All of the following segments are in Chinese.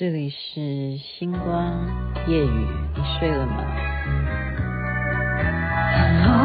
这里是星光夜雨，你睡了吗？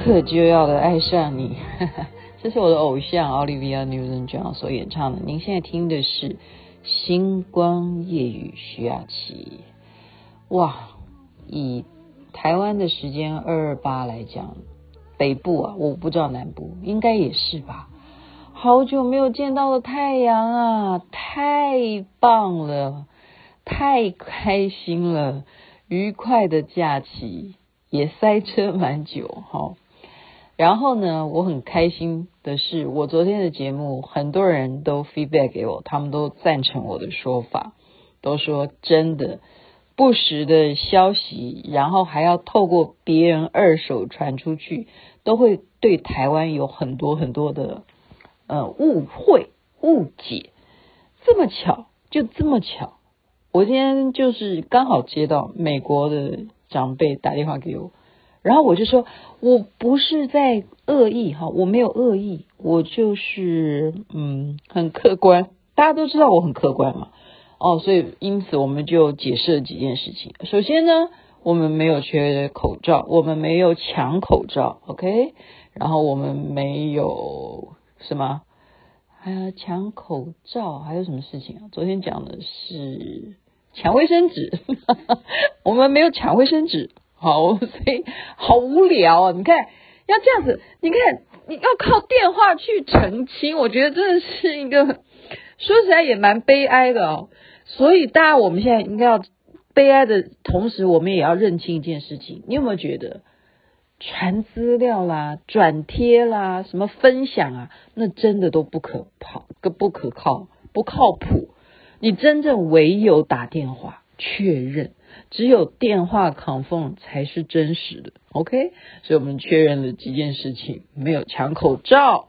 无可救药的爱上你，这是我的偶像 Olivia Newton-John 所演唱的。您现在听的是《星光夜雨》，徐雅琪。哇，以台湾的时间二二八来讲，北部啊，我不知道南部，应该也是吧。好久没有见到的太阳啊，太棒了，太开心了，愉快的假期。也塞车蛮久，哈。然后呢，我很开心的是，我昨天的节目很多人都 feedback 给我，他们都赞成我的说法，都说真的，不实的消息，然后还要透过别人二手传出去，都会对台湾有很多很多的呃误会误解。这么巧，就这么巧，我今天就是刚好接到美国的。长辈打电话给我，然后我就说，我不是在恶意哈，我没有恶意，我就是嗯很客观，大家都知道我很客观嘛，哦，所以因此我们就解释了几件事情。首先呢，我们没有缺口罩，我们没有抢口罩，OK，然后我们没有什么，还有抢口罩，还有什么事情啊？昨天讲的是。抢卫生纸，我们没有抢卫生纸，好，所以好无聊啊！你看，要这样子，你看，你要靠电话去澄清，我觉得真的是一个，说实在也蛮悲哀的哦。所以，大家我们现在应该要悲哀的同时，我们也要认清一件事情。你有没有觉得传资料啦、转贴啦、什么分享啊，那真的都不可靠、不可靠、不靠谱。你真正唯有打电话确认，只有电话 confirm 才是真实的，OK？所以我们确认了几件事情，没有抢口罩。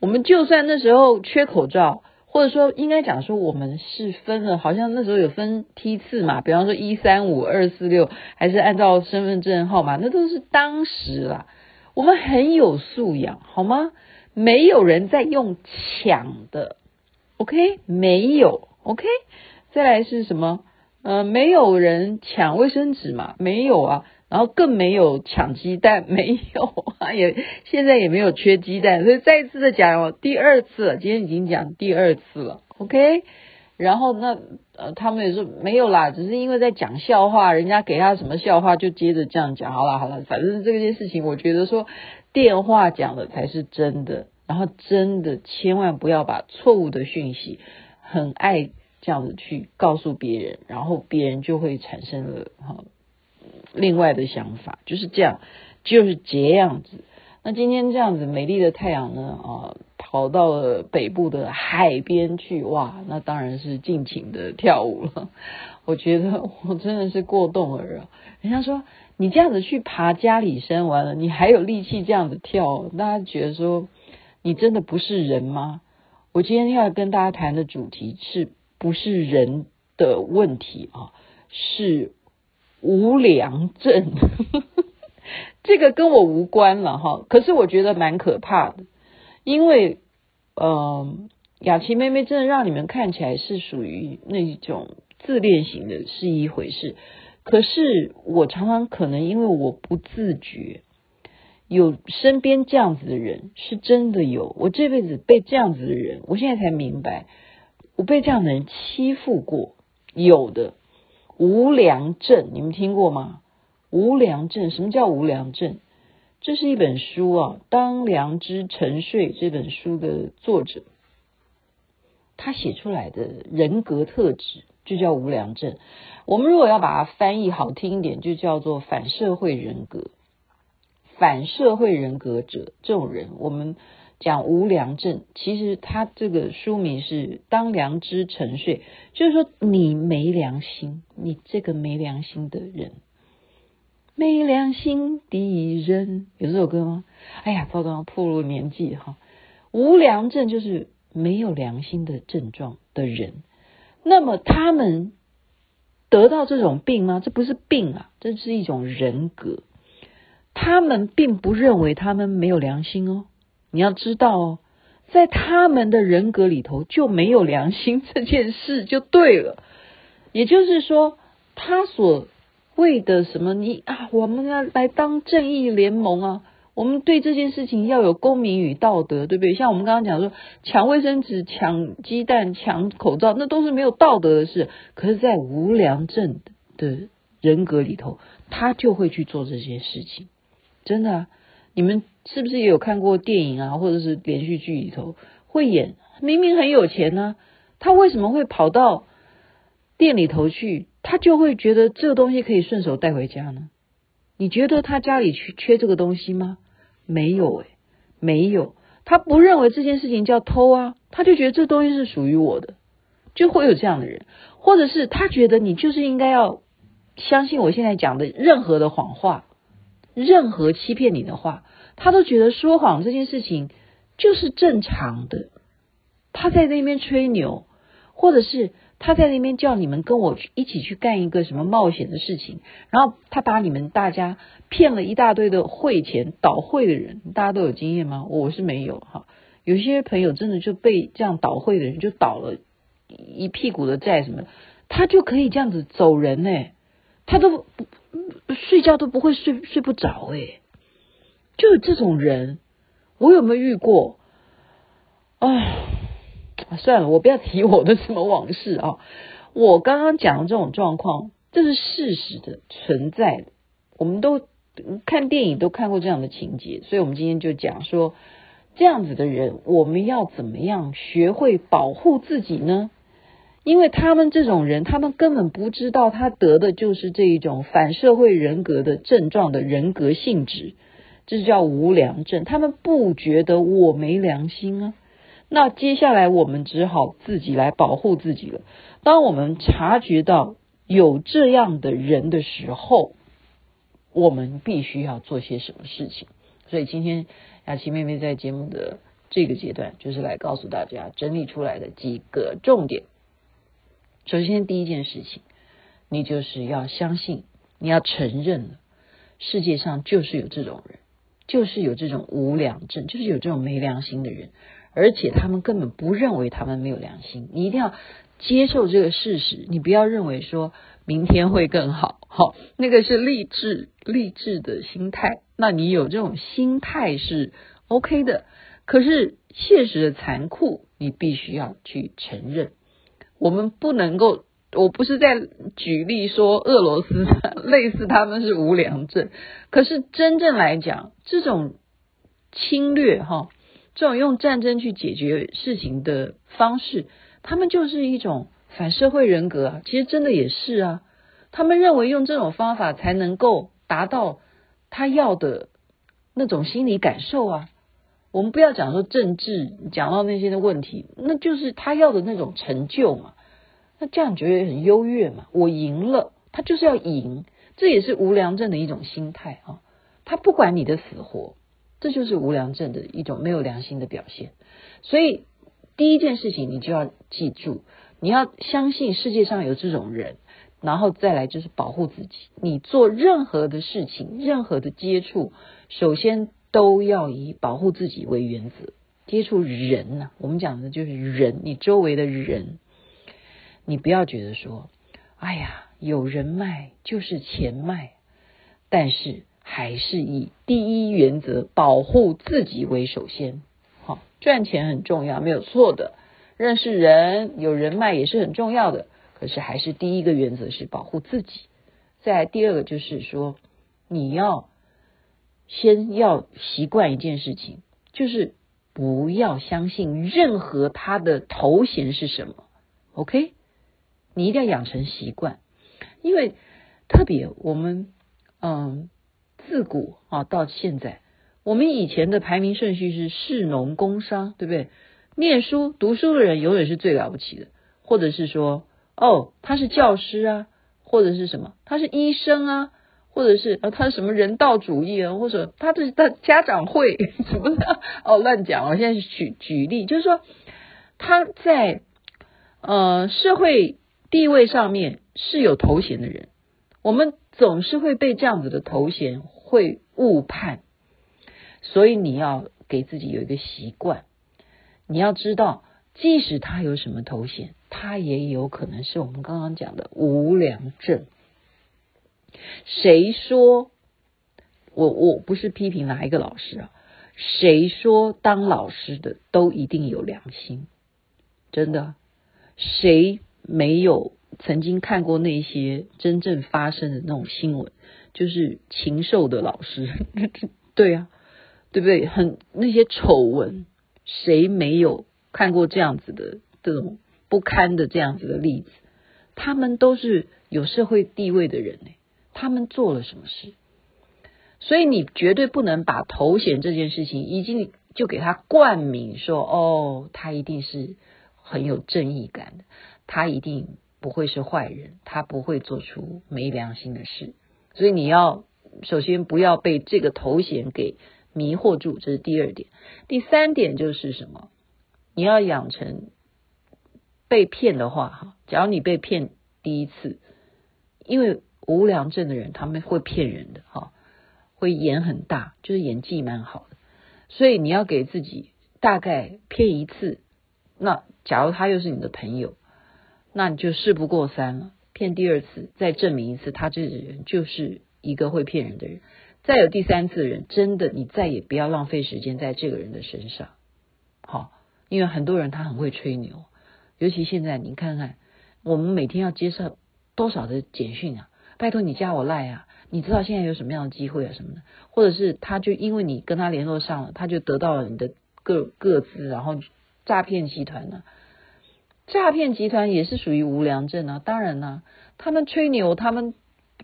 我们就算那时候缺口罩，或者说应该讲说我们是分了，好像那时候有分梯次嘛，比方说一三五二四六，还是按照身份证号码，那都是当时啦。我们很有素养，好吗？没有人在用抢的，OK？没有。OK，再来是什么？呃，没有人抢卫生纸嘛？没有啊，然后更没有抢鸡蛋，没有啊，也现在也没有缺鸡蛋，所以再一次的讲哦，第二次了，今天已经讲第二次了，OK。然后那呃，他们也说没有啦，只是因为在讲笑话，人家给他什么笑话就接着这样讲，好了好了，反正这件事情，我觉得说电话讲的才是真的，然后真的千万不要把错误的讯息。很爱这样子去告诉别人，然后别人就会产生了哈另外的想法，就是这样，就是这样子。那今天这样子美丽的太阳呢啊，跑到了北部的海边去，哇，那当然是尽情的跳舞了。我觉得我真的是过动儿啊！人家说你这样子去爬嘉里山完了，你还有力气这样子跳，大家觉得说你真的不是人吗？我今天要跟大家谈的主题是不是人的问题啊？是无良症，这个跟我无关了哈。可是我觉得蛮可怕的，因为嗯，雅琪妹妹真的让你们看起来是属于那一种自恋型的，是一回事。可是我常常可能因为我不自觉。有身边这样子的人是真的有，我这辈子被这样子的人，我现在才明白，我被这样的人欺负过，有的无良症，你们听过吗？无良证，什么叫无良证？这是一本书啊，《当良知沉睡》这本书的作者，他写出来的人格特质就叫无良证。我们如果要把它翻译好听一点，就叫做反社会人格。反社会人格者这种人，我们讲无良症，其实他这个书名是《当良知沉睡》，就是说你没良心，你这个没良心的人。没良心的人，有这首歌吗？哎呀，糟糕，暴露年纪哈。无良症就是没有良心的症状的人。那么他们得到这种病吗？这不是病啊，这是一种人格。他们并不认为他们没有良心哦。你要知道哦，在他们的人格里头就没有良心 这件事就对了。也就是说，他所为的什么？你啊，我们要来当正义联盟啊！我们对这件事情要有公民与道德，对不对？像我们刚刚讲说，抢卫生纸、抢鸡蛋、抢口罩，那都是没有道德的事。可是，在无良证的人格里头，他就会去做这件事情。真的，你们是不是也有看过电影啊，或者是连续剧里头会演？明明很有钱呢，他为什么会跑到店里头去？他就会觉得这个东西可以顺手带回家呢？你觉得他家里缺缺这个东西吗？没有诶，没有。他不认为这件事情叫偷啊，他就觉得这东西是属于我的，就会有这样的人，或者是他觉得你就是应该要相信我现在讲的任何的谎话，任何欺骗你的话，他都觉得说谎这件事情就是正常的。他在那边吹牛，或者是。他在那边叫你们跟我一起去干一个什么冒险的事情，然后他把你们大家骗了一大堆的汇钱，倒汇的人，大家都有经验吗？我是没有哈。有些朋友真的就被这样倒汇的人就倒了一屁股的债什么，他就可以这样子走人呢，他都不睡觉都不会睡睡不着哎，就有这种人，我有没有遇过？哎。算了，我不要提我的什么往事啊！我刚刚讲的这种状况，这是事实的存在的。我们都看电影都看过这样的情节，所以我们今天就讲说，这样子的人，我们要怎么样学会保护自己呢？因为他们这种人，他们根本不知道他得的就是这一种反社会人格的症状的人格性质，这叫无良症。他们不觉得我没良心啊。那接下来我们只好自己来保护自己了。当我们察觉到有这样的人的时候，我们必须要做些什么事情。所以今天雅琪妹妹在节目的这个阶段，就是来告诉大家整理出来的几个重点。首先，第一件事情，你就是要相信，你要承认，世界上就是有这种人，就是有这种无良症，就是有这种没良心的人。而且他们根本不认为他们没有良心，你一定要接受这个事实，你不要认为说明天会更好，好，那个是励志励志的心态，那你有这种心态是 OK 的。可是现实的残酷，你必须要去承认。我们不能够，我不是在举例说俄罗斯 类似他们是无良政，可是真正来讲，这种侵略哈。这种用战争去解决事情的方式，他们就是一种反社会人格啊！其实真的也是啊，他们认为用这种方法才能够达到他要的那种心理感受啊。我们不要讲说政治，讲到那些的问题，那就是他要的那种成就嘛。那这样觉得很优越嘛？我赢了，他就是要赢，这也是无良证的一种心态啊。他不管你的死活。这就是无良证的一种没有良心的表现，所以第一件事情你就要记住，你要相信世界上有这种人，然后再来就是保护自己。你做任何的事情，任何的接触，首先都要以保护自己为原则。接触人呢、我们讲的就是人，你周围的人，你不要觉得说，哎呀，有人脉就是钱脉，但是。还是以第一原则保护自己为首先，好，赚钱很重要，没有错的。认识人有人脉也是很重要的，可是还是第一个原则是保护自己。再第二个就是说，你要先要习惯一件事情，就是不要相信任何他的头衔是什么。OK，你一定要养成习惯，因为特别我们嗯，自古啊到现在，我们以前的排名顺序是士农工商，对不对？念书读书的人永远是最了不起的，或者是说，哦，他是教师啊，或者是什么，他是医生啊，或者是呃，他什么人道主义啊，或者他这是他家长会 什么的，哦，乱讲。我现在举举例，就是说他在呃社会地位上面是有头衔的人，我们总是会被这样子的头衔会误判，所以你要给自己有一个习惯。你要知道，即使他有什么头衔，他也有可能是我们刚刚讲的无良证。谁说？我我不是批评哪一个老师啊？谁说当老师的都一定有良心？真的，谁没有曾经看过那些真正发生的那种新闻？就是禽兽的老师，对、啊，对不对？很那些丑闻。谁没有看过这样子的这种不堪的这样子的例子？他们都是有社会地位的人呢，他们做了什么事？所以你绝对不能把头衔这件事情已经就给他冠名说哦，他一定是很有正义感的，他一定不会是坏人，他不会做出没良心的事。所以你要首先不要被这个头衔给。迷惑住，这是第二点。第三点就是什么？你要养成被骗的话，哈，假如你被骗第一次，因为无良证的人他们会骗人的，哈，会演很大，就是演技蛮好的。所以你要给自己大概骗一次，那假如他又是你的朋友，那你就事不过三了。骗第二次，再证明一次，他这个人就是一个会骗人的人。再有第三次的人，真的，你再也不要浪费时间在这个人的身上，好，因为很多人他很会吹牛，尤其现在你看看，我们每天要接受多少的简讯啊，拜托你加我赖啊，你知道现在有什么样的机会啊什么的，或者是他就因为你跟他联络上了，他就得到了你的各各资，然后诈骗集团呢、诈骗集团也是属于无良证啊，当然呢、他们吹牛他们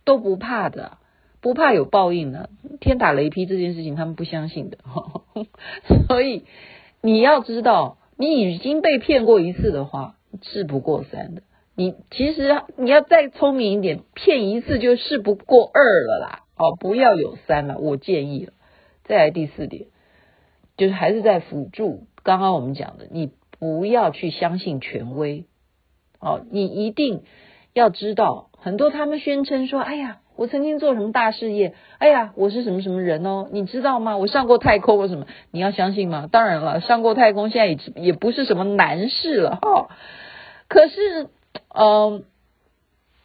都不怕的。不怕有报应的，天打雷劈这件事情他们不相信的，所以你要知道，你已经被骗过一次的话，事不过三的。你其实你要再聪明一点，骗一次就事不过二了啦。哦，不要有三了，我建议了。再来第四点，就是还是在辅助刚刚我们讲的，你不要去相信权威。哦，你一定要知道，很多他们宣称说，哎呀。我曾经做什么大事业？哎呀，我是什么什么人哦？你知道吗？我上过太空，或什么？你要相信吗？当然了，上过太空现在也也不是什么难事了哈、可是，嗯、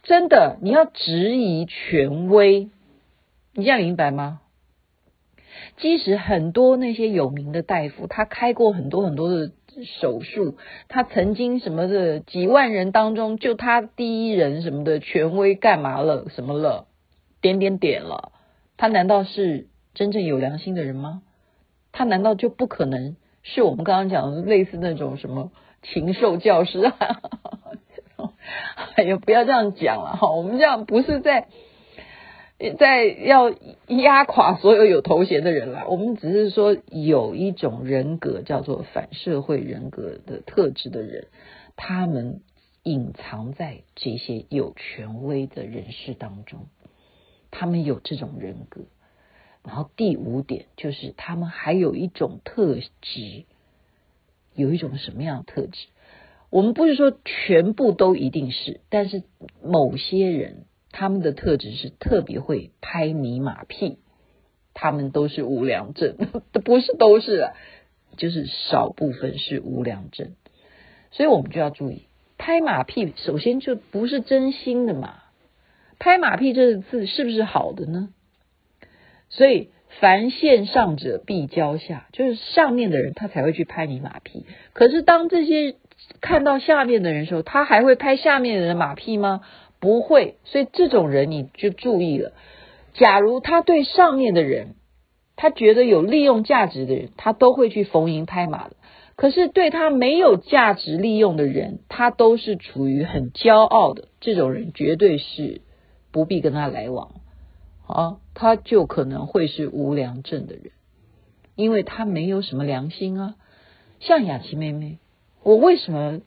真的，你要质疑权威，你这样明白吗？即使很多那些有名的大夫，他开过很多很多的手术，他曾经什么的几万人当中，就他第一人什么的权威干嘛了？什么了？点点点了，他难道是真正有良心的人吗？他难道就不可能是我们刚刚讲的类似那种什么禽兽教师啊？哎呀，不要这样讲了哈，我们这样不是在在要压垮所有有头衔的人了，我们只是说有一种人格叫做反社会人格的特质的人，他们隐藏在这些有权威的人士当中。他们有这种人格，然后第五点就是他们还有一种特质，有一种什么样的特质？我们不是说全部都一定是，但是某些人他们的特质是特别会拍你马屁，他们都是无良症，不是都是啊，就是少部分是无良症，所以我们就要注意，拍马屁首先就不是真心的嘛。拍马屁这个字是不是好的呢？所以凡见上者必骄下，就是上面的人他才会去拍你马屁。可是当这些看到下面的人的时候，他还会拍下面的人的马屁吗？不会。所以这种人你就注意了，假如他对上面的人，他觉得有利用价值的人，他都会去逢迎拍马的。可是对他没有价值利用的人，他都是处于很骄傲的。这种人绝对是不必跟他来往啊，他就可能会是无良症的人，因为他没有什么良心啊。像雅琪妹妹，我为什么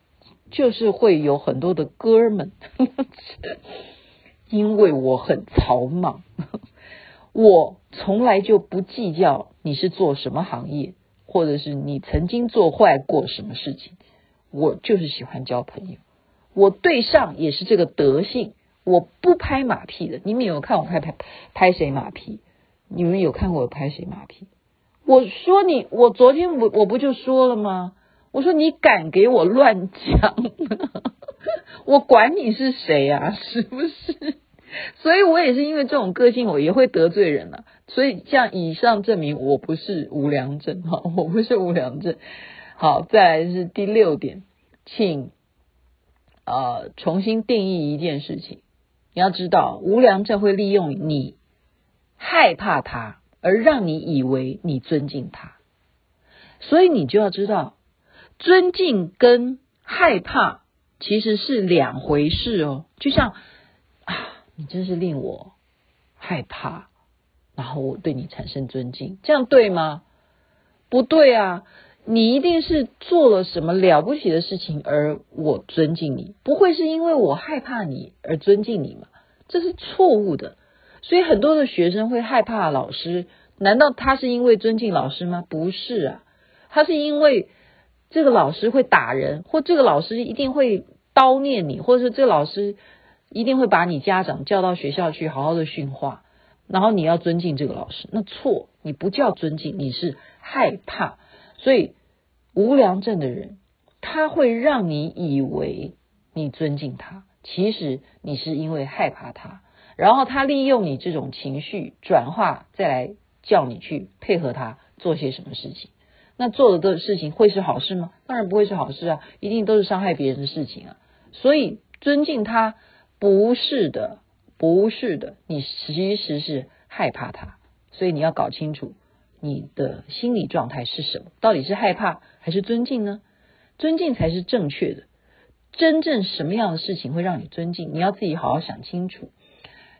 就是会有很多的哥们？因为我很草莽。我从来就不计较你是做什么行业，或者是你曾经做坏过什么事情，我就是喜欢交朋友。我对上也是这个德性，我不拍马屁的。你们有看我拍拍拍谁马屁？你们有看过我拍谁马屁？我说你，我昨天我我不就说了吗？我说你敢给我乱讲，我管你是谁呀，是不是？所以我也是因为这种个性，我也会得罪人了。所以像以上证明我不是无良证哈，我不是无良证。好，再来是第六点，请呃重新定义一件事情。你要知道，无良证会利用你害怕他，而让你以为你尊敬他。所以你就要知道，尊敬跟害怕其实是两回事哦。就像啊。你真是令我害怕，然后我对你产生尊敬，这样对吗？不对啊！你一定是做了什么了不起的事情，而我尊敬你，不会是因为我害怕你而尊敬你吗？这是错误的。所以很多的学生会害怕老师，难道他是因为尊敬老师吗？不是啊，他是因为这个老师会打人，或这个老师一定会叨念你，或者是这个老师。一定会把你家长叫到学校去好好的训话，然后你要尊敬这个老师，那错，你不叫尊敬，你是害怕。所以无良症的人，他会让你以为你尊敬他，其实你是因为害怕他，然后他利用你这种情绪转化，再来叫你去配合他做些什么事情。那做的事情会是好事吗？当然不会是好事啊，一定都是伤害别人的事情啊。所以尊敬他。不是的，不是的，你其实是害怕他，所以你要搞清楚你的心理状态是什么，到底是害怕还是尊敬呢？尊敬才是正确的，真正什么样的事情会让你尊敬，你要自己好好想清楚。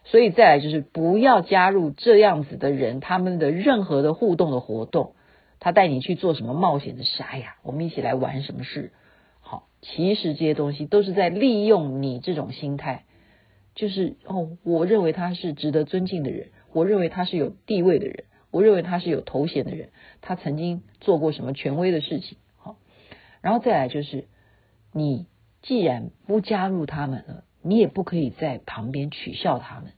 所以再来就是不要加入这样子的人，他们的任何的互动的活动，他带你去做什么冒险的事，哎呀，我们一起来玩什么事。好，其实这些东西都是在利用你这种心态。就是哦，我认为他是值得尊敬的人，我认为他是有地位的人，我认为他是有头衔的人，他曾经做过什么权威的事情，好，然后再来就是，你既然不加入他们了，你也不可以在旁边取笑他们。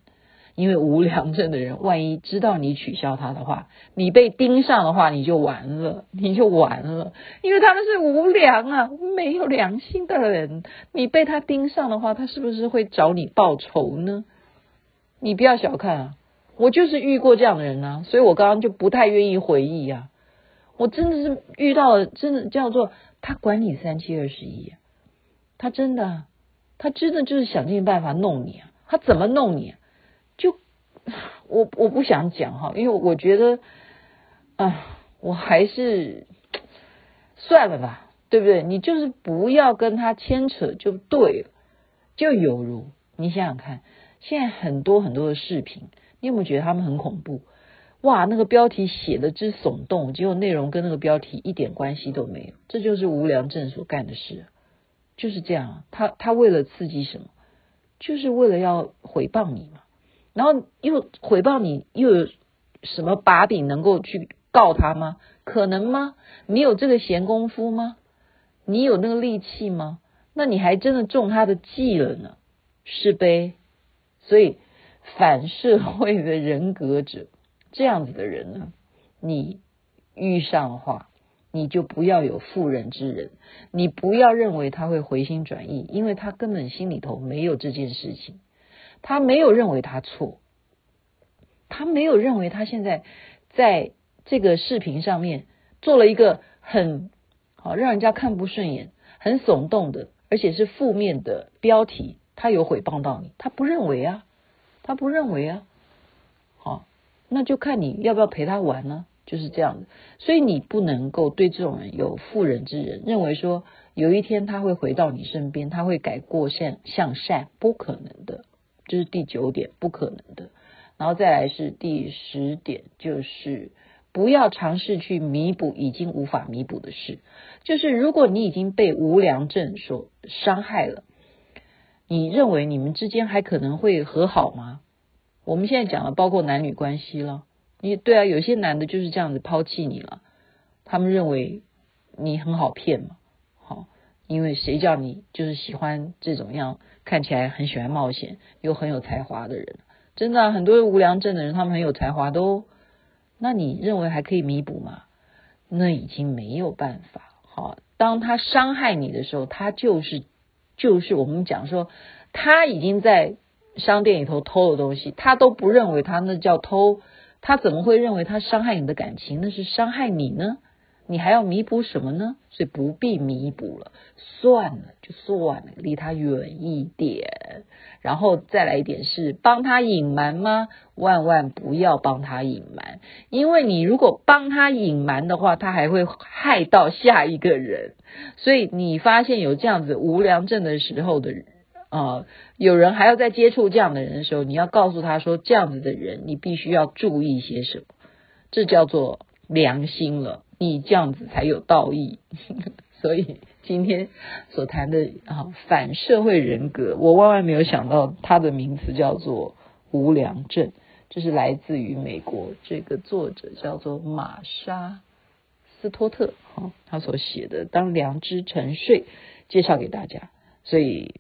因为无良证的人，万一知道你取消他的话，你被盯上的话，你就完了，你就完了。因为他们是无良啊，没有良心的人，你被他盯上的话，他是不是会找你报仇呢？你不要小看啊，我就是遇过这样的人啊，所以我刚刚就不太愿意回忆啊。我真的是遇到了，真的叫做他管你三七二十一，他真的，他真的就是想尽办法弄你啊，他怎么弄你啊？就我我不想讲哈，因为我觉得啊，我还是算了吧，对不对？你就是不要跟他牵扯就对了。就犹如你想想看，现在很多很多的视频，你有没有觉得他们很恐怖？哇，那个标题写的之耸动，结果内容跟那个标题一点关系都没有。这就是无良证所干的事，就是这样。他他为了刺激什么？就是为了要回报你嘛。然后又回报你，又有什么把柄能够去告他吗？可能吗？你有这个闲工夫吗？你有那个力气吗？那你还真的中他的计了呢，是呗？所以反社会的人格者这样子的人呢，你遇上的话，你就不要有妇人之仁，你不要认为他会回心转意，因为他根本心里头没有这件事情。他没有认为他错，他没有认为他现在在这个视频上面做了一个很好让人家看不顺眼、很耸动的，而且是负面的标题。他有诽谤到你，他不认为啊，他不认为啊。好那就看你要不要陪他玩呢，就是这样的。所以你不能够对这种人有妇人之仁，认为说有一天他会回到你身边，他会改过向向善，不可能的。这是第九点，不可能的。然后再来是第十点，就是不要尝试去弥补已经无法弥补的事。就是如果你已经被无良证所伤害了，你认为你们之间还可能会和好吗？我们现在讲了包括男女关系了。你对啊，有些男的就是这样子抛弃你了，他们认为你很好骗嘛。好，因为谁叫你就是喜欢这种样看起来很喜欢冒险又很有才华的人？真的，很多无良症的人，他们很有才华都，那你认为还可以弥补吗？那已经没有办法。好，当他伤害你的时候，他就是。就是我们讲说，他已经在商店里头偷了东西，他都不认为他那叫偷，他怎么会认为他伤害你的感情？那是伤害你呢？你还要弥补什么呢？所以不必弥补了，算了，就算了，离他远一点。然后再来一点是帮他隐瞒吗？万万不要帮他隐瞒，因为你如果帮他隐瞒的话，他还会害到下一个人。所以你发现有这样子无良症的时候的啊、呃，有人还要再接触这样的人的时候，你要告诉他说，这样子的人你必须要注意些什么，这叫做良心了。你这样子才有道义，所以今天所谈的啊反社会人格，我万万没有想到它的名词叫做无良症，这是来自于美国这个作者叫做玛莎斯托特哈，他所写的《当良知沉睡》，介绍给大家。所以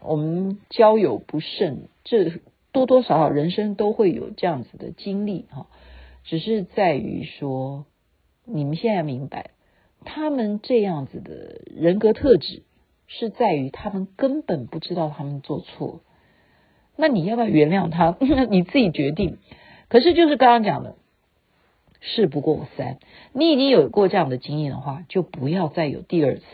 我们交友不慎，这多多少少人生都会有这样子的经历哈，只是在于说。你们现在明白，他们这样子的人格特质，是在于他们根本不知道他们做错。那你要不要原谅他？你自己决定。可是就是刚刚讲的，事不过三。你已经有过这样的经验的话，就不要再有第二次。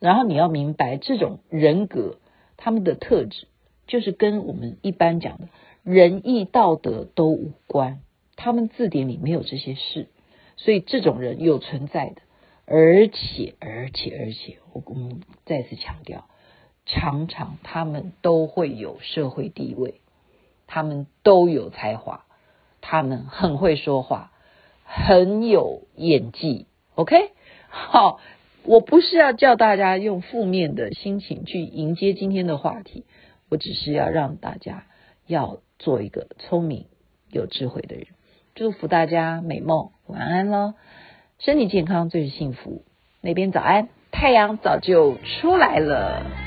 然后你要明白，这种人格他们的特质，就是跟我们一般讲的仁义道德都无关。他们字典里没有这些事。所以这种人有存在的，而且而且而且，我我们再次强调，常常他们都会有社会地位，他们都有才华，他们很会说话，很有演技。OK，好，我不是要叫大家用负面的心情去迎接今天的话题，我只是要让大家要做一个聪明有智慧的人。祝福大家美梦，晚安喽！身体健康最是幸福。那边早安，太阳早就出来了。